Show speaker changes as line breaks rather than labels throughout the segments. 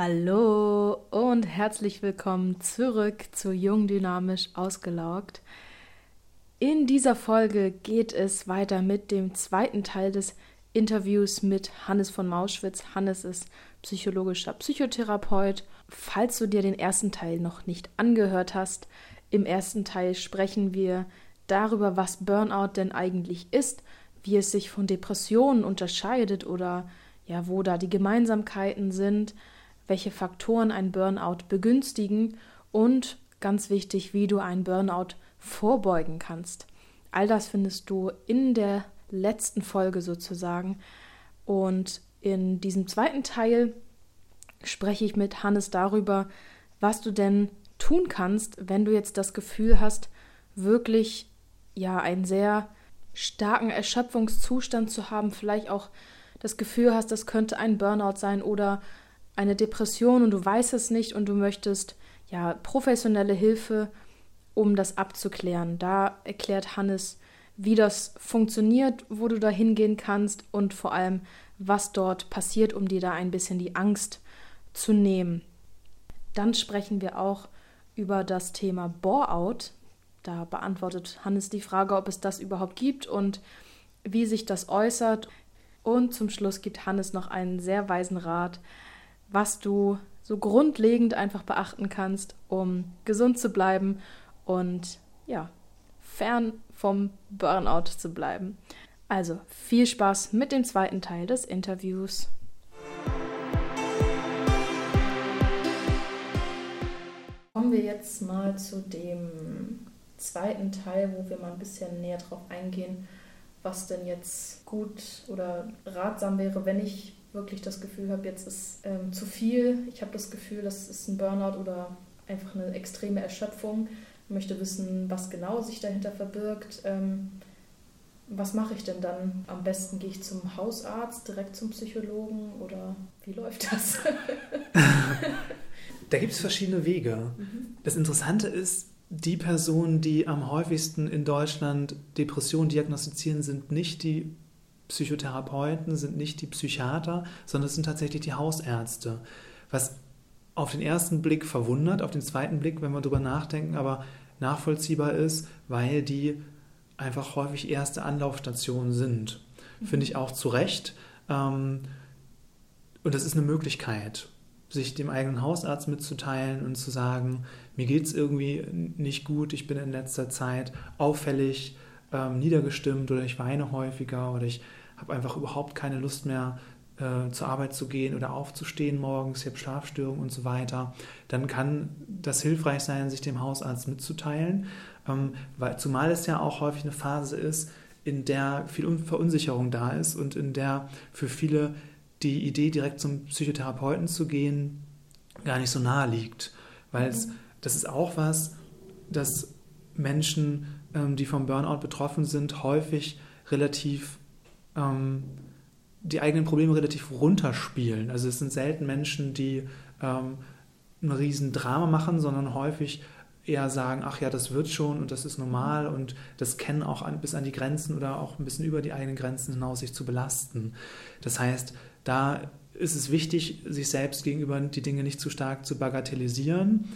Hallo und herzlich willkommen zurück zu Jung Dynamisch Ausgelaugt. In dieser Folge geht es weiter mit dem zweiten Teil des Interviews mit Hannes von Mauschwitz. Hannes ist psychologischer Psychotherapeut. Falls du dir den ersten Teil noch nicht angehört hast, im ersten Teil sprechen wir darüber, was Burnout denn eigentlich ist, wie es sich von Depressionen unterscheidet oder ja, wo da die Gemeinsamkeiten sind welche Faktoren ein Burnout begünstigen und ganz wichtig, wie du einen Burnout vorbeugen kannst. All das findest du in der letzten Folge sozusagen. Und in diesem zweiten Teil spreche ich mit Hannes darüber, was du denn tun kannst, wenn du jetzt das Gefühl hast, wirklich ja einen sehr starken Erschöpfungszustand zu haben, vielleicht auch das Gefühl hast, das könnte ein Burnout sein oder eine Depression und du weißt es nicht und du möchtest ja professionelle Hilfe, um das abzuklären. Da erklärt Hannes, wie das funktioniert, wo du da hingehen kannst und vor allem, was dort passiert, um dir da ein bisschen die Angst zu nehmen. Dann sprechen wir auch über das Thema Bore-out. Da beantwortet Hannes die Frage, ob es das überhaupt gibt und wie sich das äußert. Und zum Schluss gibt Hannes noch einen sehr weisen Rat, was du so grundlegend einfach beachten kannst, um gesund zu bleiben und ja, fern vom Burnout zu bleiben. Also viel Spaß mit dem zweiten Teil des Interviews. Kommen wir jetzt mal zu dem zweiten Teil, wo wir mal ein bisschen näher drauf eingehen, was denn jetzt gut oder ratsam wäre, wenn ich wirklich das Gefühl habe, jetzt ist ähm, zu viel. Ich habe das Gefühl, das ist ein Burnout oder einfach eine extreme Erschöpfung. Ich möchte wissen, was genau sich dahinter verbirgt. Ähm, was mache ich denn dann? Am besten gehe ich zum Hausarzt, direkt zum Psychologen oder wie läuft das?
da gibt es verschiedene Wege. Mhm. Das Interessante ist, die Personen, die am häufigsten in Deutschland Depressionen diagnostizieren, sind nicht die Psychotherapeuten sind nicht die Psychiater, sondern es sind tatsächlich die Hausärzte. Was auf den ersten Blick verwundert, auf den zweiten Blick, wenn wir darüber nachdenken, aber nachvollziehbar ist, weil die einfach häufig erste Anlaufstationen sind. Finde ich auch zu Recht. Ähm, und das ist eine Möglichkeit, sich dem eigenen Hausarzt mitzuteilen und zu sagen, mir geht es irgendwie nicht gut, ich bin in letzter Zeit auffällig, ähm, niedergestimmt oder ich weine häufiger oder ich habe einfach überhaupt keine Lust mehr äh, zur Arbeit zu gehen oder aufzustehen morgens, ich habe Schlafstörungen und so weiter, dann kann das hilfreich sein, sich dem Hausarzt mitzuteilen, ähm, weil, zumal es ja auch häufig eine Phase ist, in der viel Verunsicherung da ist und in der für viele die Idee, direkt zum Psychotherapeuten zu gehen, gar nicht so nahe liegt. Weil es, mhm. das ist auch was, dass Menschen, ähm, die vom Burnout betroffen sind, häufig relativ ähm, die eigenen Probleme relativ runterspielen. Also es sind selten Menschen, die ähm, ein Riesendrama machen, sondern häufig eher sagen, ach ja, das wird schon und das ist normal und das kennen auch an, bis an die Grenzen oder auch ein bisschen über die eigenen Grenzen hinaus sich zu belasten. Das heißt, da ist es wichtig, sich selbst gegenüber die Dinge nicht zu stark zu bagatellisieren.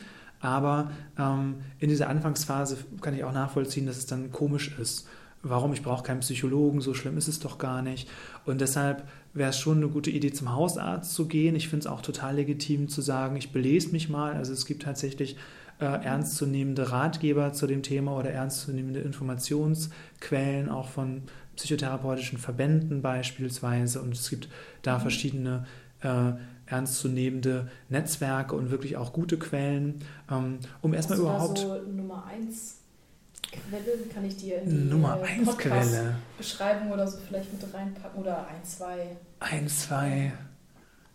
Aber ähm, in dieser Anfangsphase kann ich auch nachvollziehen, dass es dann komisch ist warum ich brauche keinen Psychologen, so schlimm ist es doch gar nicht. Und deshalb wäre es schon eine gute Idee, zum Hausarzt zu gehen. Ich finde es auch total legitim zu sagen, ich belese mich mal. Also es gibt tatsächlich äh, ernstzunehmende Ratgeber zu dem Thema oder ernstzunehmende Informationsquellen, auch von psychotherapeutischen Verbänden beispielsweise. Und es gibt da mhm. verschiedene äh, ernstzunehmende Netzwerke und wirklich auch gute Quellen, ähm, um erstmal überhaupt.
So Nummer eins Quelle kann ich dir in die
Nummer 1 äh, Quelle
beschreiben oder so vielleicht mit reinpacken oder ein, zwei.
Ein, zwei.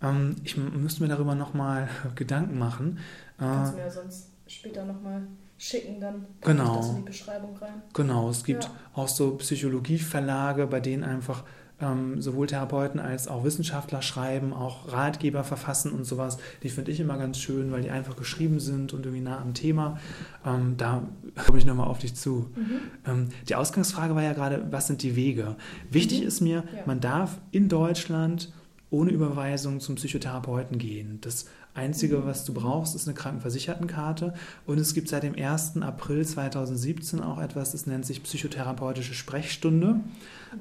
Ähm, ich müsste mir darüber nochmal Gedanken machen.
Kannst du äh, mir ja sonst später nochmal schicken, dann
genau.
das in die Beschreibung rein.
Genau, es gibt ja. auch so Psychologieverlage, bei denen einfach ähm, sowohl Therapeuten als auch Wissenschaftler schreiben, auch Ratgeber verfassen und sowas. Die finde ich immer ganz schön, weil die einfach geschrieben sind und irgendwie nah am Thema. Ähm, da komme ich nochmal auf dich zu. Mhm. Ähm, die Ausgangsfrage war ja gerade, was sind die Wege? Wichtig mhm. ist mir, ja. man darf in Deutschland ohne Überweisung zum Psychotherapeuten gehen. Das Einzige, was du brauchst, ist eine Krankenversichertenkarte. Und es gibt seit dem 1. April 2017 auch etwas, das nennt sich psychotherapeutische Sprechstunde.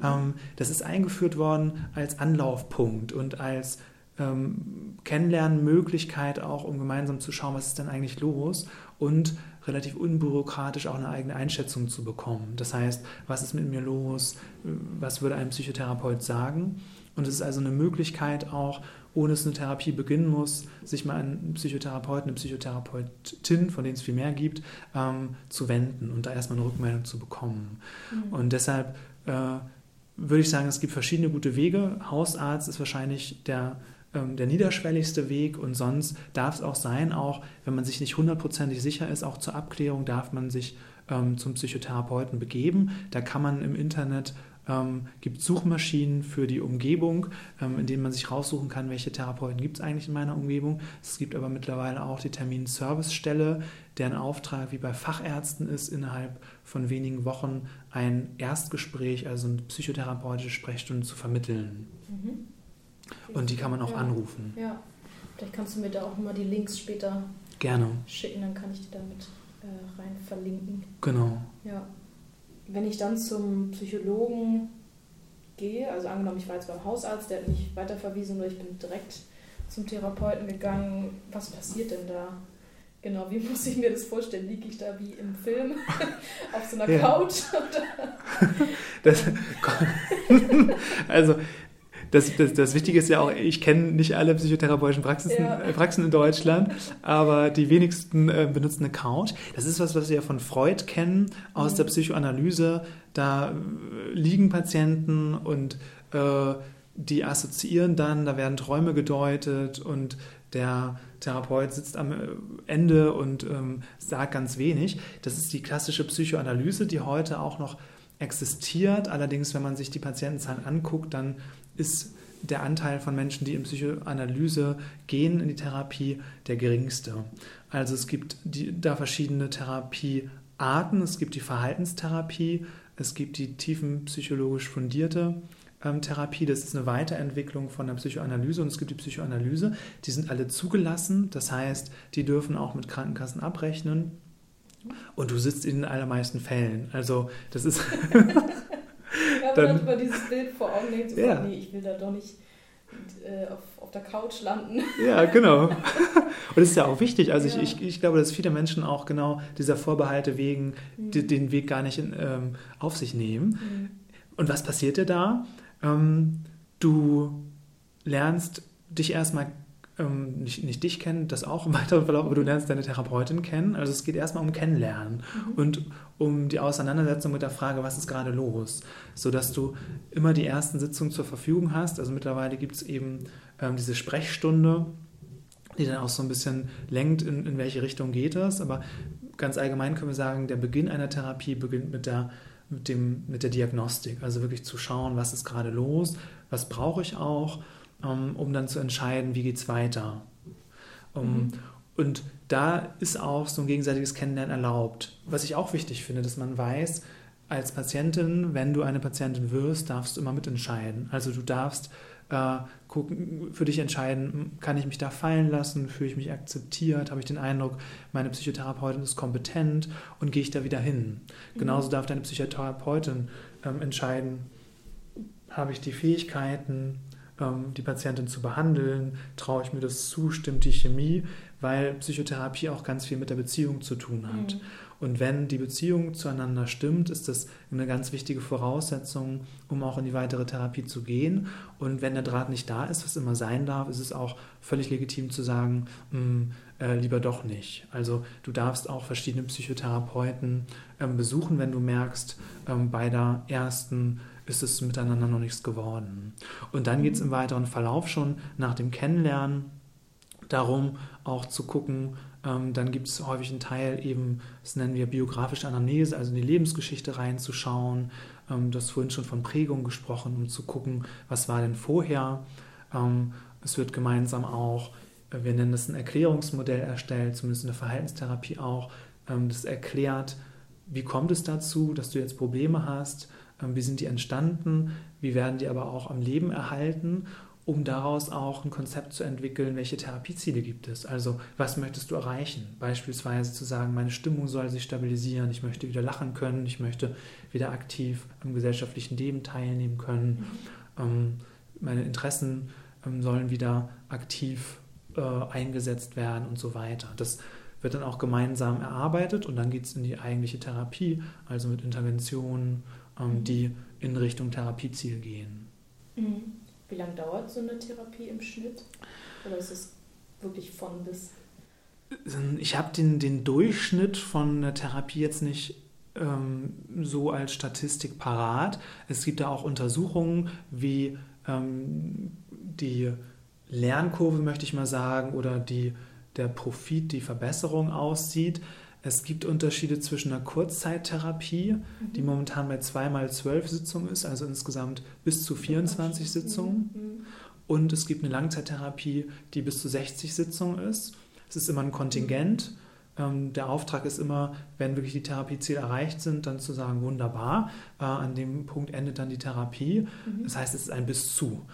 Ähm, das ist eingeführt worden als Anlaufpunkt und als ähm, Kennenlernmöglichkeit auch, um gemeinsam zu schauen, was ist denn eigentlich los und relativ unbürokratisch auch eine eigene Einschätzung zu bekommen. Das heißt, was ist mit mir los? Was würde ein Psychotherapeut sagen? Und es ist also eine Möglichkeit auch, ohne dass eine Therapie beginnen muss, sich mal an einen Psychotherapeuten, eine Psychotherapeutin, von denen es viel mehr gibt, ähm, zu wenden und da erstmal eine Rückmeldung zu bekommen. Mhm. Und deshalb äh, würde ich sagen, es gibt verschiedene gute Wege. Hausarzt ist wahrscheinlich der ähm, der niederschwelligste Weg und sonst darf es auch sein, auch wenn man sich nicht hundertprozentig sicher ist, auch zur Abklärung darf man sich ähm, zum Psychotherapeuten begeben. Da kann man im Internet ähm, gibt Suchmaschinen für die Umgebung, ähm, in denen man sich raussuchen kann, welche Therapeuten gibt es eigentlich in meiner Umgebung. Es gibt aber mittlerweile auch die Terminservicestelle, deren Auftrag wie bei Fachärzten ist, innerhalb von wenigen Wochen ein Erstgespräch, also eine psychotherapeutische Sprechstunde zu vermitteln. Mhm. Und die kann man auch
ja.
anrufen.
Ja, vielleicht kannst du mir da auch mal die Links später
Gerne.
schicken, dann kann ich die damit äh, rein verlinken.
Genau.
Ja. Wenn ich dann zum Psychologen gehe, also angenommen, ich war jetzt beim Hausarzt, der hat mich weiterverwiesen oder ich bin direkt zum Therapeuten gegangen, was passiert denn da? Genau, wie muss ich mir das vorstellen? Liege ich da wie im Film auf so einer ja. Couch?
das, also das, das, das Wichtige ist ja auch, ich kenne nicht alle psychotherapeutischen Praxen, ja. Äh, Praxen in Deutschland, aber die wenigsten äh, benutzen eine Couch. Das ist was, was wir von Freud kennen aus mhm. der Psychoanalyse. Da äh, liegen Patienten und äh, die assoziieren dann, da werden Träume gedeutet und der Therapeut sitzt am äh, Ende und ähm, sagt ganz wenig. Das ist die klassische Psychoanalyse, die heute auch noch existiert. Allerdings, wenn man sich die Patientenzahlen anguckt, dann ist der Anteil von Menschen, die in Psychoanalyse gehen, in die Therapie, der geringste. Also es gibt die, da verschiedene Therapiearten. Es gibt die Verhaltenstherapie, es gibt die tiefenpsychologisch fundierte ähm, Therapie. Das ist eine Weiterentwicklung von der Psychoanalyse und es gibt die Psychoanalyse. Die sind alle zugelassen. Das heißt, die dürfen auch mit Krankenkassen abrechnen. Und du sitzt in den allermeisten Fällen. Also das ist
dann, über dieses Bild vor Augen denkt, so, ja. nee, ich will da doch nicht äh, auf, auf der Couch landen.
Ja, genau. Und das ist ja auch wichtig. Also ja. ich, ich, ich glaube, dass viele Menschen auch genau dieser Vorbehalte wegen mhm. die, den Weg gar nicht in, ähm, auf sich nehmen. Mhm. Und was passiert dir da? Ähm, du lernst dich erstmal ähm, nicht, nicht dich kennen, das auch im weiteren Verlauf, aber du lernst deine Therapeutin kennen. Also es geht erstmal um Kennenlernen mhm. und um die Auseinandersetzung mit der Frage, was ist gerade los, sodass du immer die ersten Sitzungen zur Verfügung hast. Also mittlerweile gibt es eben ähm, diese Sprechstunde, die dann auch so ein bisschen lenkt, in, in welche Richtung geht es. Aber ganz allgemein können wir sagen, der Beginn einer Therapie beginnt mit der mit, dem, mit der Diagnostik, also wirklich zu schauen, was ist gerade los, was brauche ich auch um dann zu entscheiden, wie geht es weiter. Mhm. Und da ist auch so ein gegenseitiges Kennenlernen erlaubt. Was ich auch wichtig finde, dass man weiß, als Patientin, wenn du eine Patientin wirst, darfst du immer mitentscheiden. Also du darfst äh, gucken, für dich entscheiden, kann ich mich da fallen lassen, fühle ich mich akzeptiert, habe ich den Eindruck, meine Psychotherapeutin ist kompetent und gehe ich da wieder hin. Mhm. Genauso darf deine Psychotherapeutin ähm, entscheiden, habe ich die Fähigkeiten, ähm, die Patientin zu behandeln, traue ich mir das zu, stimmt die Chemie, weil Psychotherapie auch ganz viel mit der Beziehung zu tun hat. Mhm. Und wenn die Beziehung zueinander stimmt, ist das eine ganz wichtige Voraussetzung, um auch in die weitere Therapie zu gehen. Und wenn der Draht nicht da ist, was immer sein darf, ist es auch völlig legitim zu sagen, mh, hm, äh, lieber doch nicht. Also du darfst auch verschiedene Psychotherapeuten ähm, besuchen, wenn du merkst, ähm, bei der ersten ist es miteinander noch nichts geworden. Und dann geht es im weiteren Verlauf schon nach dem Kennenlernen darum, auch zu gucken, ähm, dann gibt es häufig einen Teil eben, das nennen wir biografische Anamnese, also in die Lebensgeschichte reinzuschauen. Ähm, du hast vorhin schon von Prägung gesprochen, um zu gucken, was war denn vorher. Ähm, es wird gemeinsam auch, äh, wir nennen das ein Erklärungsmodell erstellt, zumindest in der Verhaltenstherapie auch, das erklärt, wie kommt es dazu, dass du jetzt Probleme hast, wie sind die entstanden, wie werden die aber auch am Leben erhalten um daraus auch ein Konzept zu entwickeln, welche Therapieziele gibt es. Also was möchtest du erreichen? Beispielsweise zu sagen, meine Stimmung soll sich stabilisieren, ich möchte wieder lachen können, ich möchte wieder aktiv am gesellschaftlichen Leben teilnehmen können, mhm. ähm, meine Interessen ähm, sollen wieder aktiv äh, eingesetzt werden und so weiter. Das wird dann auch gemeinsam erarbeitet und dann geht es in die eigentliche Therapie, also mit Interventionen, ähm, die in Richtung Therapieziel gehen.
Mhm. Wie lange dauert so eine Therapie im Schnitt? Oder ist es wirklich von bis?
Ich habe den, den Durchschnitt von der Therapie jetzt nicht ähm, so als Statistik parat. Es gibt da auch Untersuchungen, wie ähm, die Lernkurve, möchte ich mal sagen, oder die, der Profit, die Verbesserung aussieht. Es gibt Unterschiede zwischen einer Kurzzeittherapie, mhm. die momentan bei zweimal zwölf Sitzungen ist, also insgesamt bis zu 24 Sitzungen. Mhm. Und es gibt eine Langzeittherapie, die bis zu 60 Sitzungen ist. Es ist immer ein Kontingent. Ähm, der Auftrag ist immer, wenn wirklich die Therapieziele erreicht sind, dann zu sagen, wunderbar, äh, an dem Punkt endet dann die Therapie. Mhm. Das heißt, es ist ein bis zu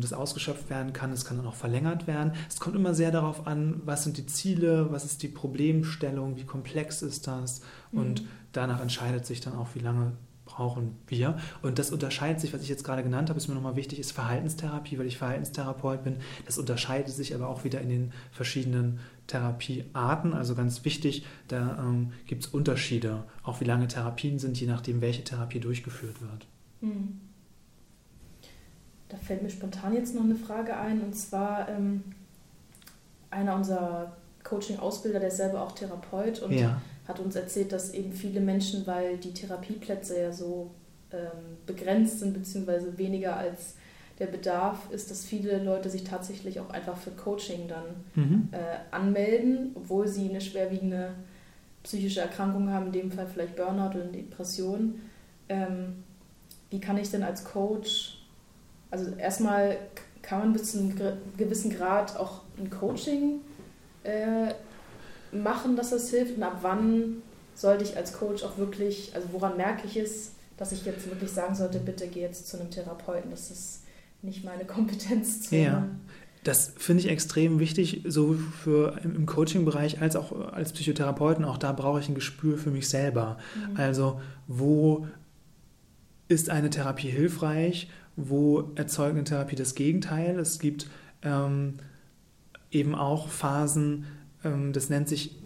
das ausgeschöpft werden kann. Es kann dann auch verlängert werden. Es kommt immer sehr darauf an, was sind die Ziele, was ist die Problemstellung, wie komplex ist das. Mhm. Und danach entscheidet sich dann auch, wie lange brauchen wir. Und das unterscheidet sich, was ich jetzt gerade genannt habe, ist mir nochmal wichtig, ist Verhaltenstherapie, weil ich Verhaltenstherapeut bin. Das unterscheidet sich aber auch wieder in den verschiedenen Therapiearten. Also ganz wichtig, da ähm, gibt es Unterschiede, auch wie lange Therapien sind, je nachdem, welche Therapie durchgeführt wird. Mhm.
Da fällt mir spontan jetzt noch eine Frage ein, und zwar ähm, einer unserer Coaching-Ausbilder, der ist selber auch Therapeut und ja. hat uns erzählt, dass eben viele Menschen, weil die Therapieplätze ja so ähm, begrenzt sind, beziehungsweise weniger als der Bedarf ist, dass viele Leute sich tatsächlich auch einfach für Coaching dann mhm. äh, anmelden, obwohl sie eine schwerwiegende psychische Erkrankung haben, in dem Fall vielleicht Burnout oder Depression. Ähm, wie kann ich denn als Coach also erstmal kann man bis zu einem gewissen Grad auch ein Coaching äh, machen, dass das hilft. Und ab wann sollte ich als Coach auch wirklich, also woran merke ich es, dass ich jetzt wirklich sagen sollte, bitte geh jetzt zu einem Therapeuten. Das ist nicht meine Kompetenz.
Zu ja. Das finde ich extrem wichtig, so für im Coaching-Bereich als auch als Psychotherapeuten. Auch da brauche ich ein Gespür für mich selber. Mhm. Also, wo ist eine Therapie hilfreich wo erzeugt eine Therapie das Gegenteil. Es gibt ähm, eben auch Phasen, ähm, das nennt sich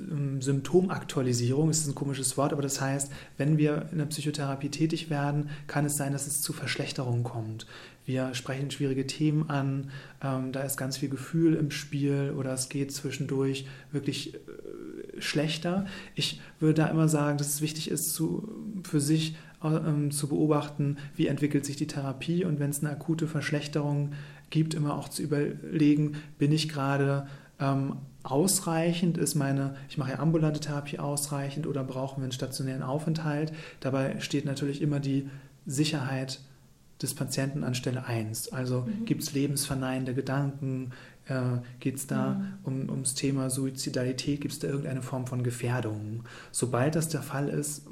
ähm, Symptomaktualisierung, das ist ein komisches Wort, aber das heißt, wenn wir in der Psychotherapie tätig werden, kann es sein, dass es zu Verschlechterungen kommt. Wir sprechen schwierige Themen an, ähm, da ist ganz viel Gefühl im Spiel oder es geht zwischendurch wirklich äh, schlechter. Ich würde da immer sagen, dass es wichtig ist, zu, für sich zu beobachten, wie entwickelt sich die Therapie und wenn es eine akute Verschlechterung gibt, immer auch zu überlegen, bin ich gerade ähm, ausreichend, ist meine, ich mache ja ambulante Therapie ausreichend oder brauchen wir einen stationären Aufenthalt. Dabei steht natürlich immer die Sicherheit des Patienten an Stelle 1. Also mhm. gibt es lebensverneinende Gedanken, äh, geht es da mhm. um, ums Thema Suizidalität, gibt es da irgendeine Form von Gefährdung. Sobald das der Fall ist,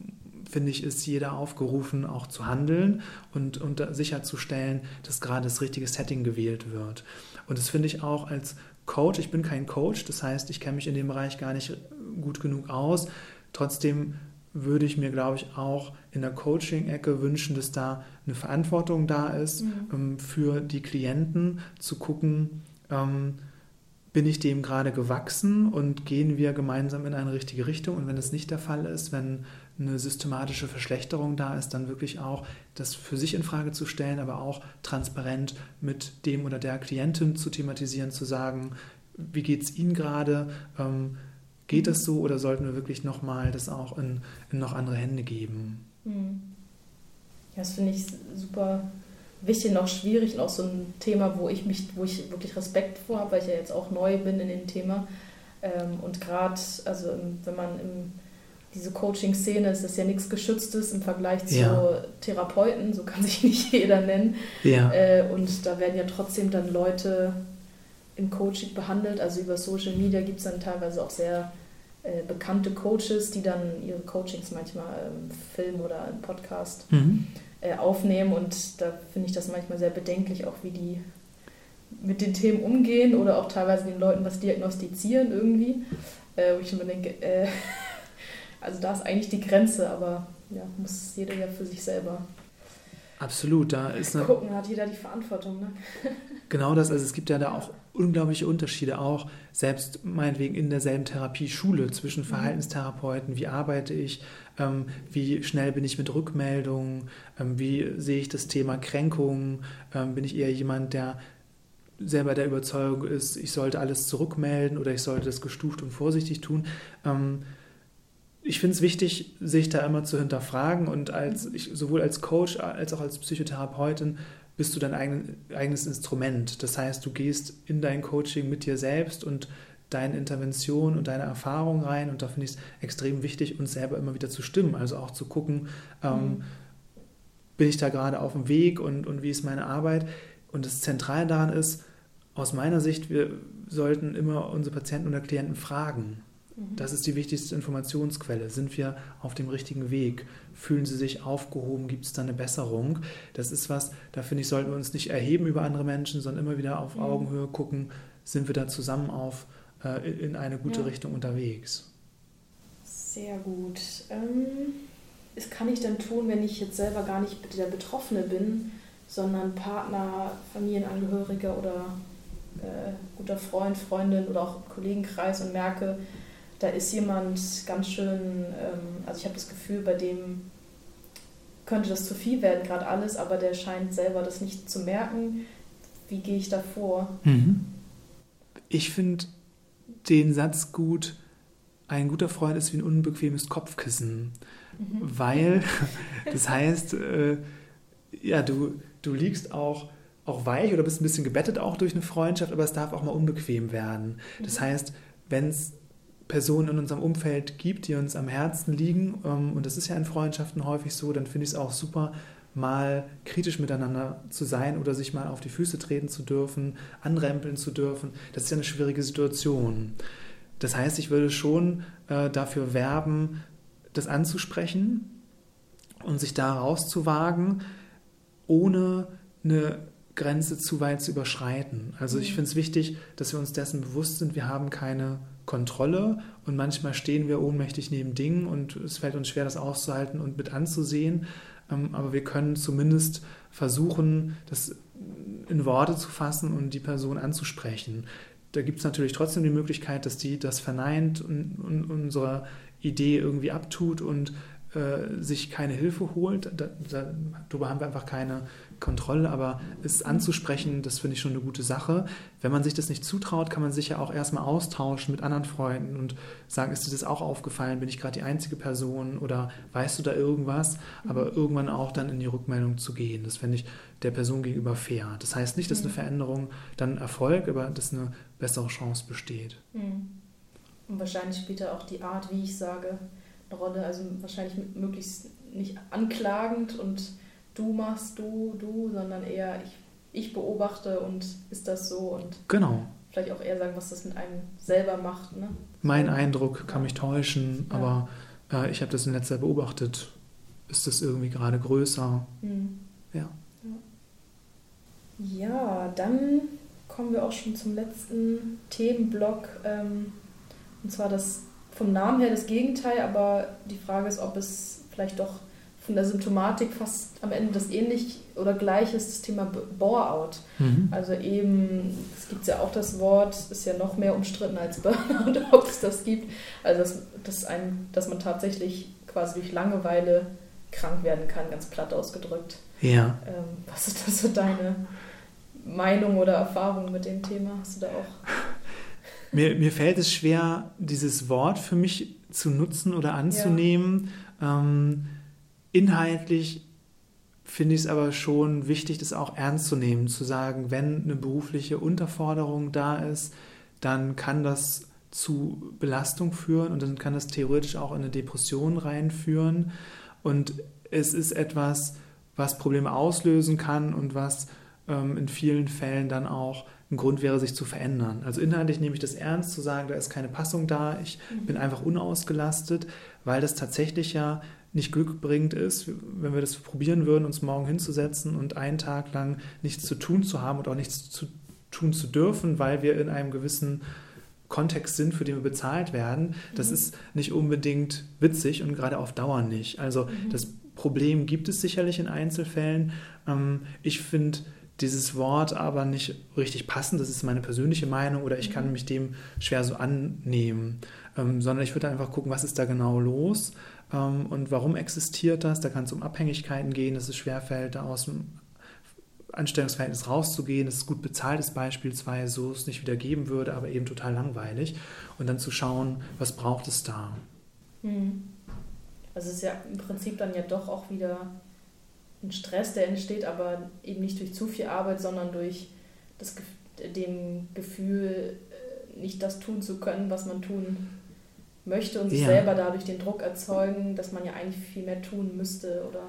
finde ich, ist jeder aufgerufen, auch zu handeln und, und sicherzustellen, dass gerade das richtige Setting gewählt wird. Und das finde ich auch als Coach, ich bin kein Coach, das heißt, ich kenne mich in dem Bereich gar nicht gut genug aus. Trotzdem würde ich mir, glaube ich, auch in der Coaching-Ecke wünschen, dass da eine Verantwortung da ist, mhm. ähm, für die Klienten zu gucken, ähm, bin ich dem gerade gewachsen und gehen wir gemeinsam in eine richtige Richtung. Und wenn es nicht der Fall ist, wenn eine systematische Verschlechterung da ist, dann wirklich auch das für sich in Frage zu stellen, aber auch transparent mit dem oder der Klientin zu thematisieren, zu sagen, wie geht es Ihnen gerade? Ähm, geht das so oder sollten wir wirklich nochmal das auch in, in, noch andere Hände geben? Hm.
Ja, das finde ich super wichtig und auch schwierig und auch so ein Thema, wo ich mich, wo ich wirklich Respekt vor habe, weil ich ja jetzt auch neu bin in dem Thema. Ähm, und gerade, also wenn man im diese Coaching-Szene ist das ja nichts Geschütztes im Vergleich zu ja. Therapeuten, so kann sich nicht jeder nennen. Ja. Äh, und da werden ja trotzdem dann Leute im Coaching behandelt. Also über Social Media gibt es dann teilweise auch sehr äh, bekannte Coaches, die dann ihre Coachings manchmal im Film oder im Podcast mhm. Äh, aufnehmen. Und da finde ich das manchmal sehr bedenklich, auch wie die mit den Themen umgehen oder auch teilweise den Leuten was diagnostizieren irgendwie. Äh, wo ich immer denke, äh, also da ist eigentlich die Grenze, aber ja, muss jeder ja für sich selber
Absolut, da ist
eine, gucken, hat jeder die Verantwortung. Ne?
genau das, also es gibt ja da auch unglaubliche Unterschiede, auch selbst meinetwegen in derselben Therapieschule zwischen mhm. Verhaltenstherapeuten, wie arbeite ich, ähm, wie schnell bin ich mit Rückmeldungen, ähm, wie sehe ich das Thema Kränkungen, ähm, bin ich eher jemand, der selber der Überzeugung ist, ich sollte alles zurückmelden oder ich sollte das gestuft und vorsichtig tun. Ähm, ich finde es wichtig, sich da immer zu hinterfragen und als ich, sowohl als Coach als auch als Psychotherapeutin bist du dein eigen, eigenes Instrument. Das heißt, du gehst in dein Coaching mit dir selbst und deine Intervention und deine Erfahrung rein und da finde ich es extrem wichtig, uns selber immer wieder zu stimmen, also auch zu gucken, ähm, mhm. bin ich da gerade auf dem Weg und, und wie ist meine Arbeit. Und das Zentrale daran ist, aus meiner Sicht, wir sollten immer unsere Patienten oder Klienten fragen. Das ist die wichtigste Informationsquelle. Sind wir auf dem richtigen Weg? Fühlen sie sich aufgehoben? Gibt es da eine Besserung? Das ist was, da finde ich, sollten wir uns nicht erheben über andere Menschen, sondern immer wieder auf mhm. Augenhöhe gucken, sind wir da zusammen auf äh, in eine gute ja. Richtung unterwegs.
Sehr gut. Ähm, was kann ich dann tun, wenn ich jetzt selber gar nicht der Betroffene bin, sondern Partner, Familienangehöriger oder äh, guter Freund, Freundin oder auch Kollegenkreis und merke, da ist jemand ganz schön, ähm, also ich habe das Gefühl, bei dem könnte das zu viel werden, gerade alles, aber der scheint selber das nicht zu merken. Wie gehe ich da vor?
Mhm. Ich finde den Satz gut, ein guter Freund ist wie ein unbequemes Kopfkissen, mhm. weil das heißt, äh, ja, du, du liegst auch, auch weich oder bist ein bisschen gebettet auch durch eine Freundschaft, aber es darf auch mal unbequem werden. Das mhm. heißt, wenn es Personen in unserem Umfeld gibt, die uns am Herzen liegen, ähm, und das ist ja in Freundschaften häufig so, dann finde ich es auch super, mal kritisch miteinander zu sein oder sich mal auf die Füße treten zu dürfen, anrempeln zu dürfen. Das ist ja eine schwierige Situation. Das heißt, ich würde schon äh, dafür werben, das anzusprechen und sich da rauszuwagen, ohne eine Grenze zu weit zu überschreiten. Also ich mhm. finde es wichtig, dass wir uns dessen bewusst sind, wir haben keine Kontrolle und manchmal stehen wir ohnmächtig neben Dingen und es fällt uns schwer, das auszuhalten und mit anzusehen. Ähm, aber wir können zumindest versuchen, das in Worte zu fassen und die Person anzusprechen. Da gibt es natürlich trotzdem die Möglichkeit, dass die das verneint und, und unsere Idee irgendwie abtut und äh, sich keine Hilfe holt. Da, da, darüber haben wir einfach keine Kontrolle, aber es anzusprechen, das finde ich schon eine gute Sache. Wenn man sich das nicht zutraut, kann man sich ja auch erstmal austauschen mit anderen Freunden und sagen, ist dir das auch aufgefallen? Bin ich gerade die einzige Person oder weißt du da irgendwas? Aber irgendwann auch dann in die Rückmeldung zu gehen, das fände ich der Person gegenüber fair. Das heißt nicht, dass eine mhm. Veränderung dann Erfolg, aber dass eine bessere Chance besteht.
Mhm. Und wahrscheinlich spielt da auch die Art, wie ich sage, eine Rolle. Also wahrscheinlich möglichst nicht anklagend und du machst du, du, sondern eher ich, ich beobachte und ist das so und
genau.
vielleicht auch eher sagen, was das mit einem selber macht. Ne?
Mein Eindruck kann mich täuschen, ja. aber äh, ich habe das in letzter Zeit beobachtet. Ist das irgendwie gerade größer?
Mhm.
Ja.
ja. Ja, dann kommen wir auch schon zum letzten Themenblock. Ähm, und zwar das vom Namen her das Gegenteil, aber die Frage ist, ob es vielleicht doch von der Symptomatik fast am Ende das ähnlich oder gleich ist, das Thema Bore-out. Mhm. Also eben, es gibt ja auch das Wort, ist ja noch mehr umstritten als Burnout, ob es das gibt. Also dass, dass, ein, dass man tatsächlich quasi durch Langeweile krank werden kann, ganz platt ausgedrückt.
Ja.
Ähm, was ist das so deine Meinung oder Erfahrung mit dem Thema? Hast du da auch?
Mir, mir fällt es schwer, dieses Wort für mich zu nutzen oder anzunehmen. Ja. Ähm, Inhaltlich finde ich es aber schon wichtig, das auch ernst zu nehmen, zu sagen, wenn eine berufliche Unterforderung da ist, dann kann das zu Belastung führen und dann kann das theoretisch auch in eine Depression reinführen. Und es ist etwas, was Probleme auslösen kann und was ähm, in vielen Fällen dann auch ein Grund wäre, sich zu verändern. Also inhaltlich nehme ich das ernst, zu sagen, da ist keine Passung da, ich mhm. bin einfach unausgelastet, weil das tatsächlich ja nicht glückbringend ist, wenn wir das probieren würden, uns morgen hinzusetzen und einen Tag lang nichts zu tun zu haben und auch nichts zu tun zu dürfen, weil wir in einem gewissen Kontext sind, für den wir bezahlt werden, das mhm. ist nicht unbedingt witzig und gerade auf Dauer nicht. Also mhm. das Problem gibt es sicherlich in Einzelfällen. Ähm, ich finde dieses Wort aber nicht richtig passend, das ist meine persönliche Meinung oder ich kann mhm. mich dem schwer so annehmen, ähm, sondern ich würde einfach gucken, was ist da genau los ähm, und warum existiert das. Da kann es um Abhängigkeiten gehen, dass es schwerfällt, da aus dem Anstellungsverhältnis rauszugehen, dass es gut bezahlt ist beispielsweise, so es nicht wieder geben würde, aber eben total langweilig. Und dann zu schauen, was braucht es da.
Hm. Also es ist ja im Prinzip dann ja doch auch wieder ein Stress, der entsteht, aber eben nicht durch zu viel Arbeit, sondern durch das, dem Gefühl, äh, nicht das tun zu können, was man tun möchte und sich ja. selber dadurch den Druck erzeugen, dass man ja eigentlich viel mehr tun müsste oder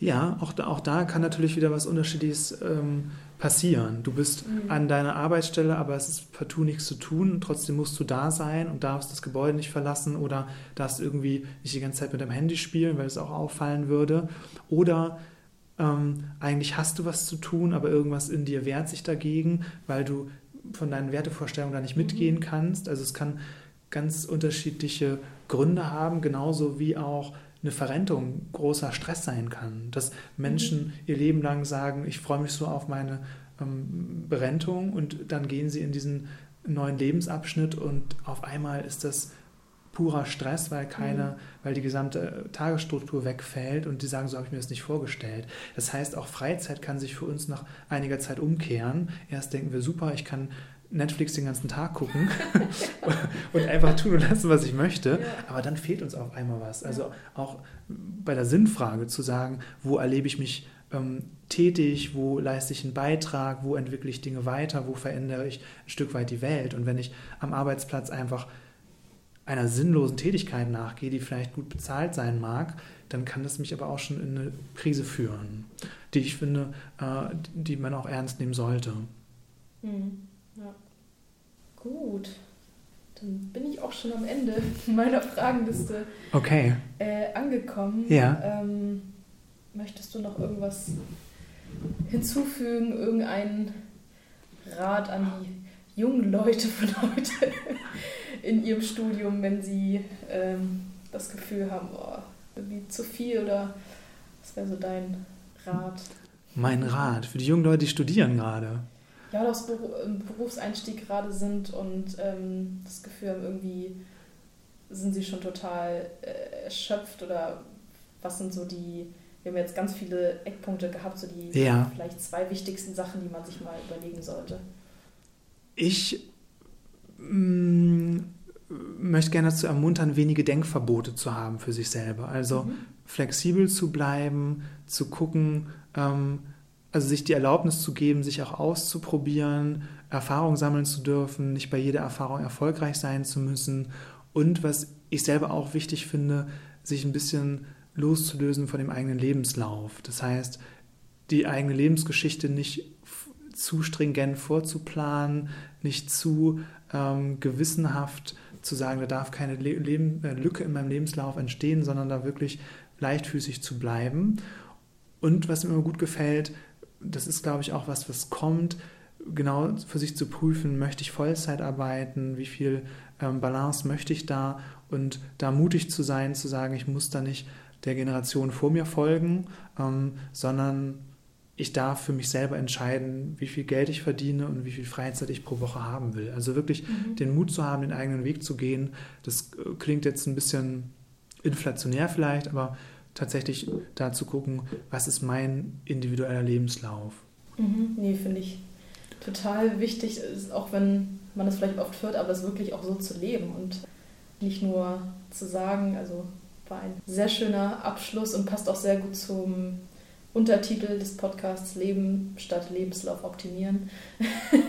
ja, auch da, auch da kann natürlich wieder was Unterschiedliches ähm, passieren. Du bist mhm. an deiner Arbeitsstelle, aber es ist partout nichts zu tun. Trotzdem musst du da sein und darfst das Gebäude nicht verlassen oder darfst irgendwie nicht die ganze Zeit mit deinem Handy spielen, weil es auch auffallen würde. Oder ähm, eigentlich hast du was zu tun, aber irgendwas in dir wehrt sich dagegen, weil du von deinen Wertevorstellungen da nicht mhm. mitgehen kannst. Also es kann ganz unterschiedliche Gründe haben, genauso wie auch eine Verrentung großer Stress sein kann. Dass Menschen mhm. ihr Leben lang sagen, ich freue mich so auf meine ähm, Berentung und dann gehen sie in diesen neuen Lebensabschnitt und auf einmal ist das purer Stress, weil keine, mhm. weil die gesamte Tagesstruktur wegfällt und die sagen, so habe ich mir das nicht vorgestellt. Das heißt, auch Freizeit kann sich für uns nach einiger Zeit umkehren. Erst denken wir, super, ich kann Netflix den ganzen Tag gucken und einfach tun und lassen, was ich möchte. Ja. Aber dann fehlt uns auf einmal was. Also auch bei der Sinnfrage zu sagen, wo erlebe ich mich ähm, tätig, wo leiste ich einen Beitrag, wo entwickle ich Dinge weiter, wo verändere ich ein Stück weit die Welt. Und wenn ich am Arbeitsplatz einfach einer sinnlosen Tätigkeit nachgehe, die vielleicht gut bezahlt sein mag, dann kann das mich aber auch schon in eine Krise führen, die ich finde, äh, die man auch ernst nehmen sollte.
Mhm. Ja. Gut. Dann bin ich auch schon am Ende meiner Fragenliste
okay.
äh, angekommen.
Ja.
Ähm, möchtest du noch irgendwas hinzufügen, irgendeinen Rat an die jungen Leute von heute in ihrem Studium, wenn sie ähm, das Gefühl haben, oh, irgendwie zu viel oder was wäre so dein Rat?
Mein Rat für die jungen Leute, die studieren gerade
ja, oder aus im Berufseinstieg gerade sind und ähm, das Gefühl haben, irgendwie sind sie schon total äh, erschöpft oder was sind so die, wir haben jetzt ganz viele Eckpunkte gehabt, so die ja. vielleicht zwei wichtigsten Sachen, die man sich mal überlegen sollte.
Ich mm, möchte gerne dazu ermuntern, wenige Denkverbote zu haben für sich selber. Also mhm. flexibel zu bleiben, zu gucken, ähm, also sich die Erlaubnis zu geben, sich auch auszuprobieren, Erfahrung sammeln zu dürfen, nicht bei jeder Erfahrung erfolgreich sein zu müssen und was ich selber auch wichtig finde, sich ein bisschen loszulösen von dem eigenen Lebenslauf. Das heißt, die eigene Lebensgeschichte nicht zu stringent vorzuplanen, nicht zu ähm, gewissenhaft zu sagen, da darf keine Le Leben, äh, Lücke in meinem Lebenslauf entstehen, sondern da wirklich leichtfüßig zu bleiben. Und was mir immer gut gefällt, das ist, glaube ich, auch was, was kommt, genau für sich zu prüfen, möchte ich Vollzeit arbeiten, wie viel ähm, Balance möchte ich da und da mutig zu sein, zu sagen, ich muss da nicht der Generation vor mir folgen, ähm, sondern ich darf für mich selber entscheiden, wie viel Geld ich verdiene und wie viel Freizeit ich pro Woche haben will. Also wirklich mhm. den Mut zu haben, den eigenen Weg zu gehen. Das äh, klingt jetzt ein bisschen inflationär vielleicht, aber tatsächlich da zu gucken, was ist mein individueller Lebenslauf.
Mhm, nee, finde ich total wichtig, auch wenn man das vielleicht oft hört, aber es wirklich auch so zu leben und nicht nur zu sagen, also war ein sehr schöner Abschluss und passt auch sehr gut zum Untertitel des Podcasts Leben statt Lebenslauf optimieren.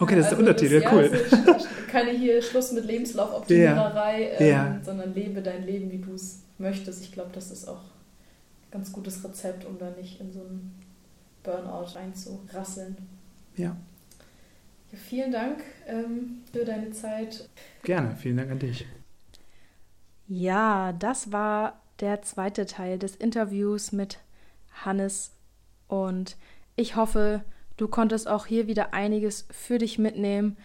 Okay, das ist der also Untertitel, das, cool.
Ja, also keine hier Schluss mit Lebenslaufoptimiererei, ja. Ähm, sondern lebe dein Leben, wie du es möchtest. Ich glaube, das ist auch ein ganz gutes Rezept, um da nicht in so einen Burnout reinzurasseln.
Ja.
ja vielen Dank ähm, für deine Zeit.
Gerne, vielen Dank an dich.
Ja, das war der zweite Teil des Interviews mit Hannes und ich hoffe, Du konntest auch hier wieder einiges für dich mitnehmen.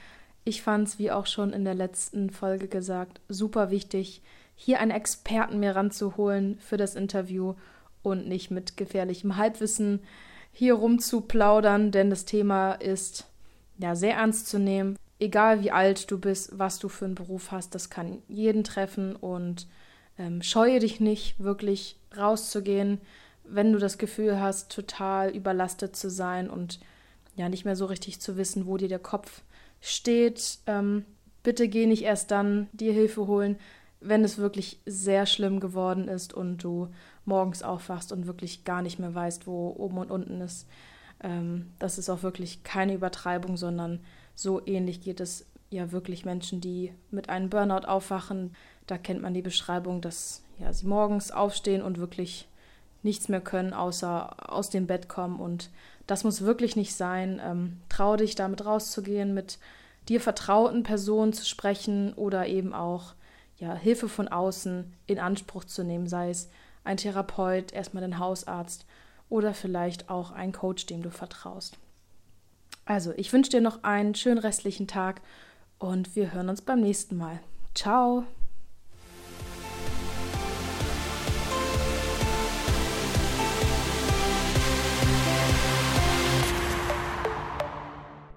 Ich fand es, wie auch schon in der letzten Folge gesagt, super wichtig, hier einen Experten mir ranzuholen für das Interview und nicht mit gefährlichem Halbwissen hier rumzuplaudern, denn das Thema ist ja sehr ernst zu nehmen. Egal wie alt du bist, was du für einen Beruf hast, das kann jeden treffen und ähm, scheue dich nicht, wirklich rauszugehen, wenn du das Gefühl hast, total überlastet zu sein und ja nicht mehr so richtig zu wissen, wo dir der Kopf steht. Ähm, bitte geh nicht erst dann dir Hilfe holen, wenn es wirklich sehr schlimm geworden ist und du morgens aufwachst und wirklich gar nicht mehr weißt, wo oben und unten ist. Ähm, das ist auch wirklich keine Übertreibung, sondern so ähnlich geht es ja wirklich Menschen, die mit einem Burnout aufwachen. Da kennt man die Beschreibung, dass ja, sie morgens aufstehen und wirklich nichts mehr können, außer aus dem Bett kommen. Und das muss wirklich nicht sein. Ähm, trau dich, damit rauszugehen, mit dir vertrauten Personen zu sprechen oder eben auch ja, Hilfe von außen in Anspruch zu nehmen, sei es ein Therapeut, erstmal den Hausarzt oder vielleicht auch ein Coach, dem du vertraust. Also, ich wünsche dir noch einen schönen restlichen Tag und wir hören uns beim nächsten Mal. Ciao!